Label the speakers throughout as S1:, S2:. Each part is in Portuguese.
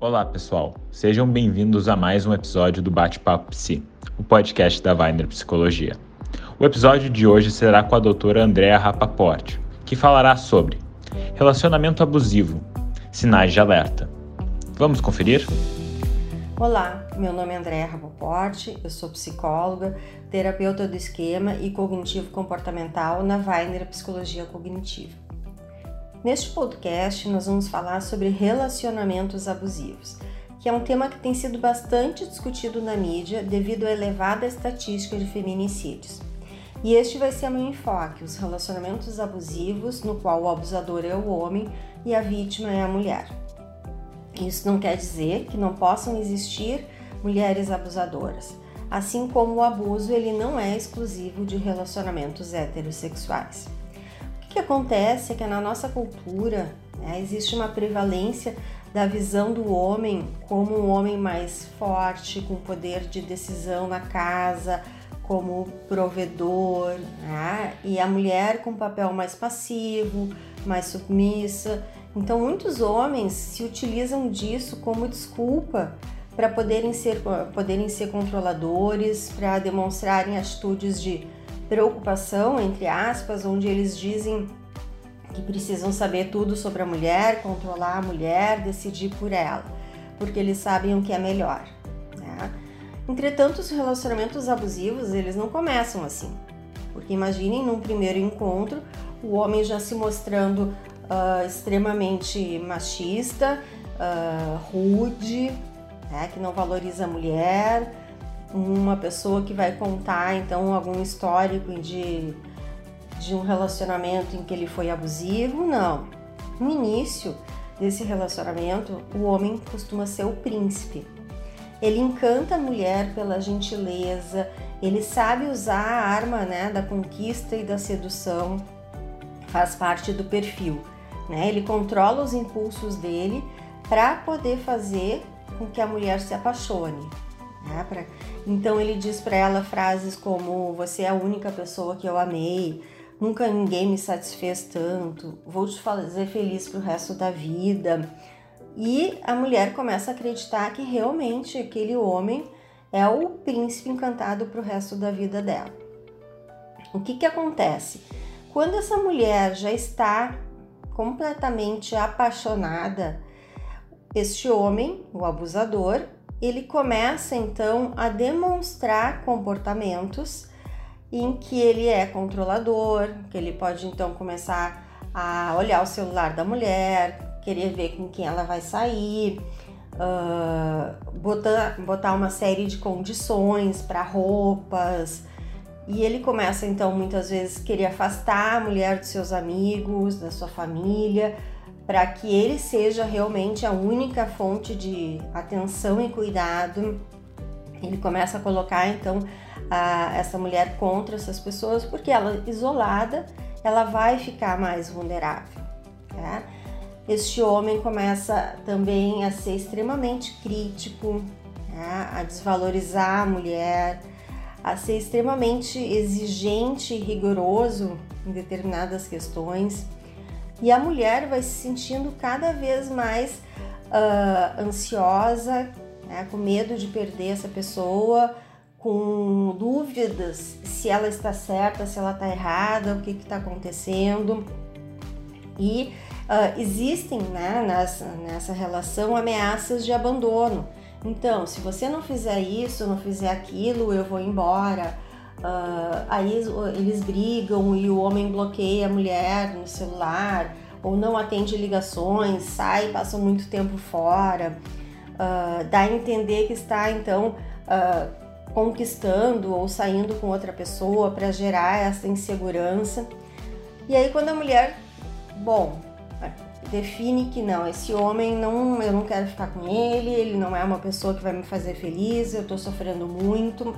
S1: Olá, pessoal. Sejam bem-vindos a mais um episódio do Bate-Papo Psi, o podcast da Weiner Psicologia. O episódio de hoje será com a doutora Andrea Rapaporte, que falará sobre relacionamento abusivo, sinais de alerta. Vamos conferir?
S2: Olá, meu nome é Andréa Rapoporte, eu sou psicóloga, terapeuta do esquema e cognitivo comportamental na Weiner Psicologia Cognitiva. Neste podcast, nós vamos falar sobre relacionamentos abusivos, que é um tema que tem sido bastante discutido na mídia devido à elevada estatística de feminicídios. E este vai ser meu enfoque: os relacionamentos abusivos, no qual o abusador é o homem e a vítima é a mulher. Isso não quer dizer que não possam existir mulheres abusadoras, assim como o abuso ele não é exclusivo de relacionamentos heterossexuais. O que, acontece é que na nossa cultura né, existe uma prevalência da visão do homem como um homem mais forte, com poder de decisão na casa, como provedor, né? e a mulher com papel mais passivo, mais submissa. Então, muitos homens se utilizam disso como desculpa para poderem ser, poderem ser controladores, para demonstrarem atitudes de preocupação, entre aspas, onde eles dizem que precisam saber tudo sobre a mulher, controlar a mulher, decidir por ela, porque eles sabem o que é melhor. Né? Entretanto, os relacionamentos abusivos eles não começam assim, porque imaginem num primeiro encontro o homem já se mostrando uh, extremamente machista, uh, rude, né, que não valoriza a mulher, uma pessoa que vai contar então algum histórico de, de um relacionamento em que ele foi abusivo, não. No início desse relacionamento, o homem costuma ser o príncipe. Ele encanta a mulher pela gentileza, ele sabe usar a arma né, da conquista e da sedução, faz parte do perfil. Né? Ele controla os impulsos dele para poder fazer com que a mulher se apaixone. Né? Pra... Então ele diz para ela frases como: Você é a única pessoa que eu amei, nunca ninguém me satisfez tanto, vou te fazer feliz pro resto da vida. E a mulher começa a acreditar que realmente aquele homem é o príncipe encantado pro resto da vida dela. O que que acontece? Quando essa mulher já está completamente apaixonada, este homem, o abusador, ele começa então a demonstrar comportamentos em que ele é controlador, que ele pode então começar a olhar o celular da mulher, querer ver com quem ela vai sair, uh, botar, botar uma série de condições para roupas. E ele começa então muitas vezes querer afastar a mulher dos seus amigos, da sua família, para que ele seja realmente a única fonte de atenção e cuidado. Ele começa a colocar então a, essa mulher contra essas pessoas, porque ela isolada, ela vai ficar mais vulnerável. Tá? Este homem começa também a ser extremamente crítico, tá? a desvalorizar a mulher, a ser extremamente exigente e rigoroso em determinadas questões e a mulher vai se sentindo cada vez mais uh, ansiosa, né, com medo de perder essa pessoa, com dúvidas se ela está certa, se ela está errada, o que está acontecendo. E uh, existem né, nessa, nessa relação ameaças de abandono. Então, se você não fizer isso, não fizer aquilo, eu vou embora Uh, aí eles brigam e o homem bloqueia a mulher no celular ou não atende ligações, sai, passa muito tempo fora, uh, dá a entender que está então uh, conquistando ou saindo com outra pessoa para gerar essa insegurança. E aí quando a mulher, bom, define que não, esse homem não, eu não quero ficar com ele, ele não é uma pessoa que vai me fazer feliz, eu estou sofrendo muito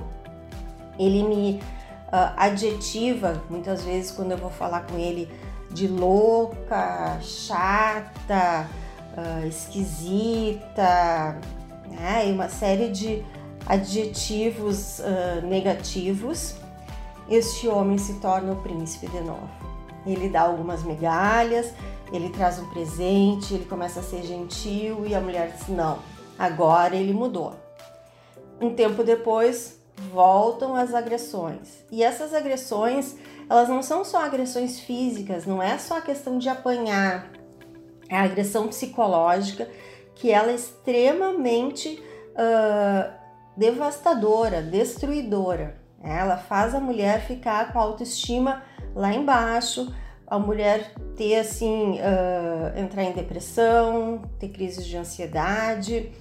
S2: ele me uh, adjetiva muitas vezes quando eu vou falar com ele de louca, chata, uh, esquisita, né? E uma série de adjetivos uh, negativos. Este homem se torna o príncipe de novo. Ele dá algumas migalhas, ele traz um presente, ele começa a ser gentil e a mulher diz: não, agora ele mudou. Um tempo depois, voltam as agressões. E essas agressões, elas não são só agressões físicas, não é só a questão de apanhar, é a agressão psicológica, que ela é extremamente uh, devastadora, destruidora. Ela faz a mulher ficar com a autoestima lá embaixo, a mulher ter assim, uh, entrar em depressão, ter crises de ansiedade,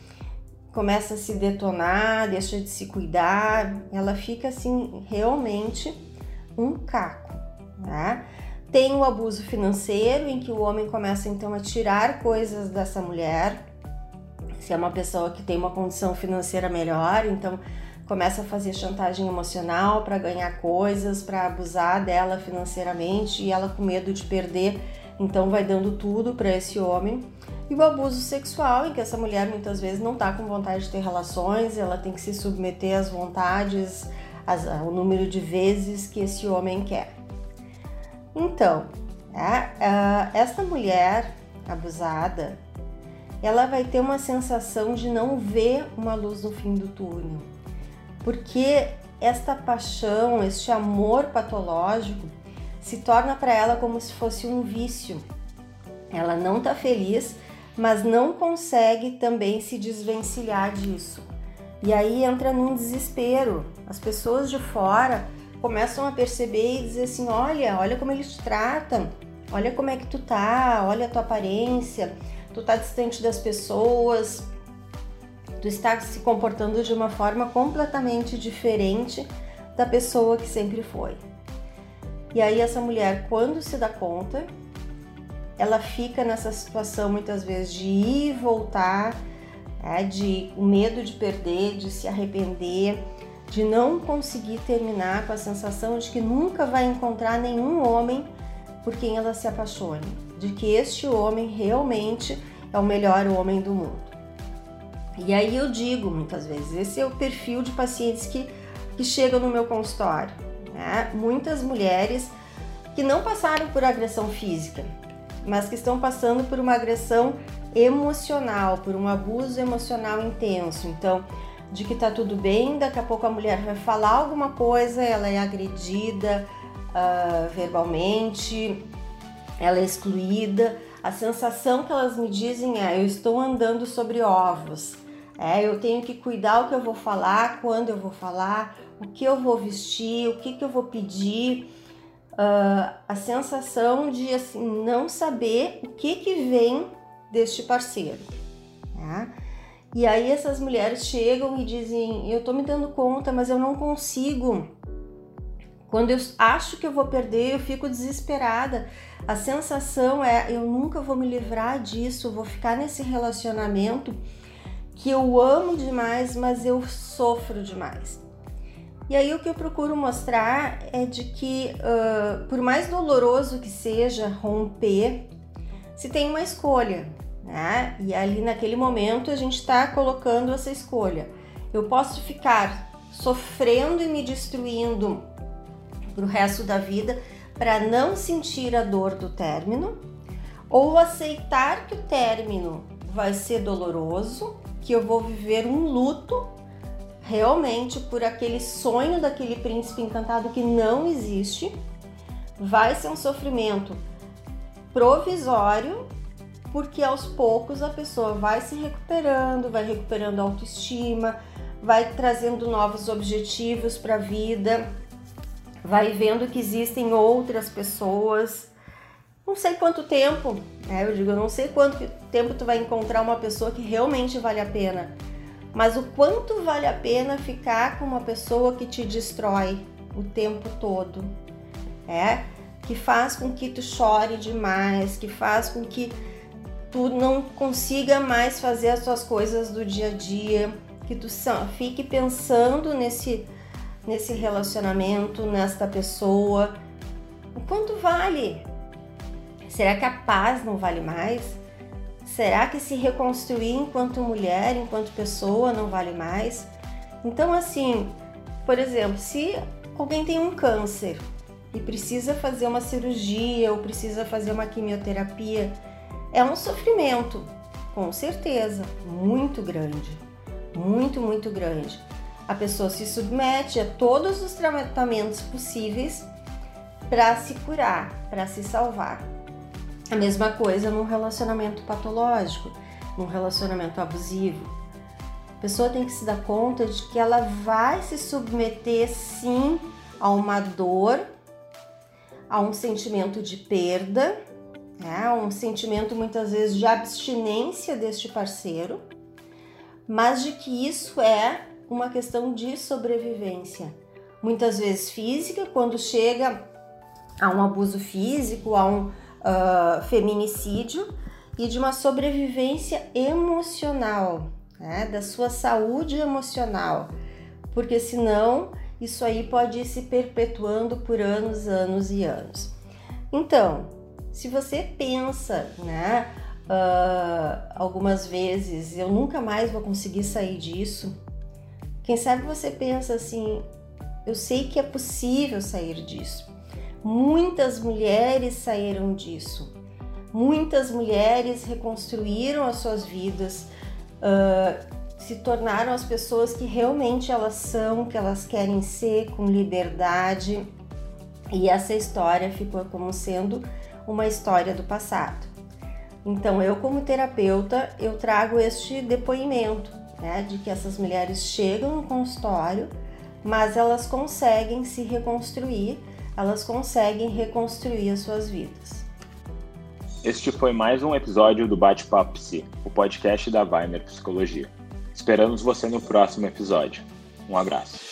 S2: começa a se detonar, deixa de se cuidar, ela fica assim realmente um caco, né? Tem o abuso financeiro, em que o homem começa então a tirar coisas dessa mulher. Se é uma pessoa que tem uma condição financeira melhor, então começa a fazer chantagem emocional para ganhar coisas, para abusar dela financeiramente e ela com medo de perder, então vai dando tudo para esse homem. E o abuso sexual, em que essa mulher muitas vezes não está com vontade de ter relações, ela tem que se submeter às vontades, ao número de vezes que esse homem quer. Então, é, essa mulher abusada, ela vai ter uma sensação de não ver uma luz no fim do túnel, porque esta paixão, este amor patológico, se torna para ela como se fosse um vício. Ela não está feliz, mas não consegue também se desvencilhar disso. E aí entra num desespero. As pessoas de fora começam a perceber e dizer assim: olha, olha como eles te tratam, olha como é que tu tá, olha a tua aparência, tu tá distante das pessoas, tu está se comportando de uma forma completamente diferente da pessoa que sempre foi. E aí essa mulher, quando se dá conta, ela fica nessa situação muitas vezes de ir e voltar, é, de o medo de perder, de se arrepender, de não conseguir terminar com a sensação de que nunca vai encontrar nenhum homem por quem ela se apaixone, de que este homem realmente é o melhor homem do mundo. E aí eu digo muitas vezes, esse é o perfil de pacientes que, que chegam no meu consultório. Né? Muitas mulheres que não passaram por agressão física, mas que estão passando por uma agressão emocional, por um abuso emocional intenso. Então, de que tá tudo bem, daqui a pouco a mulher vai falar alguma coisa, ela é agredida uh, verbalmente, ela é excluída. A sensação que elas me dizem é: eu estou andando sobre ovos. É, eu tenho que cuidar o que eu vou falar, quando eu vou falar, o que eu vou vestir, o que, que eu vou pedir uh, a sensação de assim não saber o que que vem deste parceiro. Tá? E aí essas mulheres chegam e dizem: eu tô me dando conta, mas eu não consigo. Quando eu acho que eu vou perder, eu fico desesperada. A sensação é: eu nunca vou me livrar disso, vou ficar nesse relacionamento que eu amo demais, mas eu sofro demais. E aí o que eu procuro mostrar é de que, uh, por mais doloroso que seja romper, se tem uma escolha, né? E ali naquele momento a gente está colocando essa escolha. Eu posso ficar sofrendo e me destruindo pro resto da vida para não sentir a dor do término, ou aceitar que o término vai ser doloroso, que eu vou viver um luto realmente por aquele sonho daquele príncipe encantado que não existe. Vai ser um sofrimento provisório, porque aos poucos a pessoa vai se recuperando, vai recuperando a autoestima, vai trazendo novos objetivos para a vida, vai vendo que existem outras pessoas. Não sei quanto tempo, né? eu digo, eu não sei quanto tempo tu vai encontrar uma pessoa que realmente vale a pena mas o quanto vale a pena ficar com uma pessoa que te destrói o tempo todo, é? Que faz com que tu chore demais, que faz com que tu não consiga mais fazer as tuas coisas do dia a dia, que tu fique pensando nesse nesse relacionamento, nesta pessoa. O quanto vale? Será que a paz não vale mais? Será que se reconstruir enquanto mulher, enquanto pessoa, não vale mais? Então, assim, por exemplo, se alguém tem um câncer e precisa fazer uma cirurgia ou precisa fazer uma quimioterapia, é um sofrimento, com certeza, muito grande. Muito, muito grande. A pessoa se submete a todos os tratamentos possíveis para se curar, para se salvar. A mesma coisa num relacionamento patológico, num relacionamento abusivo. A pessoa tem que se dar conta de que ela vai se submeter sim a uma dor, a um sentimento de perda, né? um sentimento muitas vezes de abstinência deste parceiro, mas de que isso é uma questão de sobrevivência. Muitas vezes física, quando chega a um abuso físico, a um uh, feminicídio, e de uma sobrevivência emocional, né? da sua saúde emocional, porque senão isso aí pode ir se perpetuando por anos, anos e anos. Então, se você pensa, né, uh, algumas vezes, eu nunca mais vou conseguir sair disso, quem sabe você pensa assim, eu sei que é possível sair disso. Muitas mulheres saíram disso. Muitas mulheres reconstruíram as suas vidas, uh, se tornaram as pessoas que realmente elas são, que elas querem ser, com liberdade. E essa história ficou como sendo uma história do passado. Então, eu como terapeuta, eu trago este depoimento né, de que essas mulheres chegam no consultório, mas elas conseguem se reconstruir, elas conseguem reconstruir as suas vidas.
S1: Este foi mais um episódio do Bate-Papo Psi, o podcast da Weiner Psicologia. Esperamos você no próximo episódio. Um abraço.